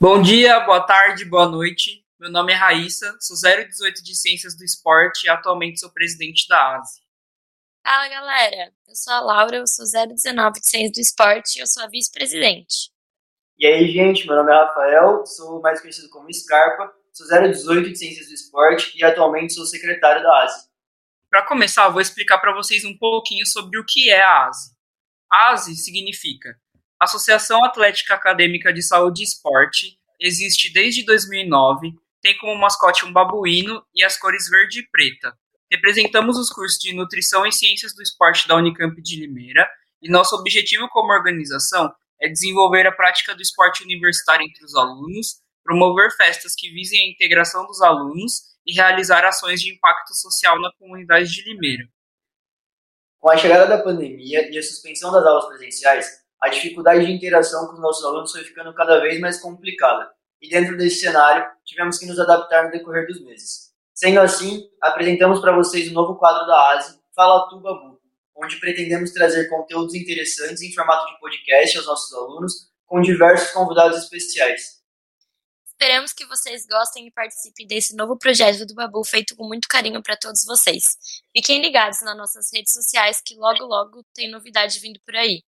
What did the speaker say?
Bom dia, boa tarde, boa noite. Meu nome é Raíssa, sou 018 de Ciências do Esporte e atualmente sou presidente da ASE. Fala galera, eu sou a Laura, eu sou 019 de Ciências do Esporte e eu sou a vice-presidente. E aí, gente, meu nome é Rafael, sou mais conhecido como Scarpa, sou 018 de Ciências do Esporte e atualmente sou secretário da ASE. Para começar, eu vou explicar para vocês um pouquinho sobre o que é a ASE. ASE significa Associação Atlética Acadêmica de Saúde e Esporte, existe desde 2009, tem como mascote um babuíno e as cores verde e preta. Representamos os cursos de Nutrição e Ciências do Esporte da Unicamp de Limeira e nosso objetivo como organização é desenvolver a prática do esporte universitário entre os alunos, promover festas que visem a integração dos alunos e realizar ações de impacto social na comunidade de Limeira. Com a chegada da pandemia e a suspensão das aulas presenciais, a dificuldade de interação com os nossos alunos foi ficando cada vez mais complicada. E dentro desse cenário, tivemos que nos adaptar no decorrer dos meses. Sendo assim, apresentamos para vocês o novo quadro da ASE, Fala Tu Babu, onde pretendemos trazer conteúdos interessantes em formato de podcast aos nossos alunos, com diversos convidados especiais. Esperamos que vocês gostem e participem desse novo projeto do Babu feito com muito carinho para todos vocês. Fiquem ligados nas nossas redes sociais que logo logo tem novidade vindo por aí.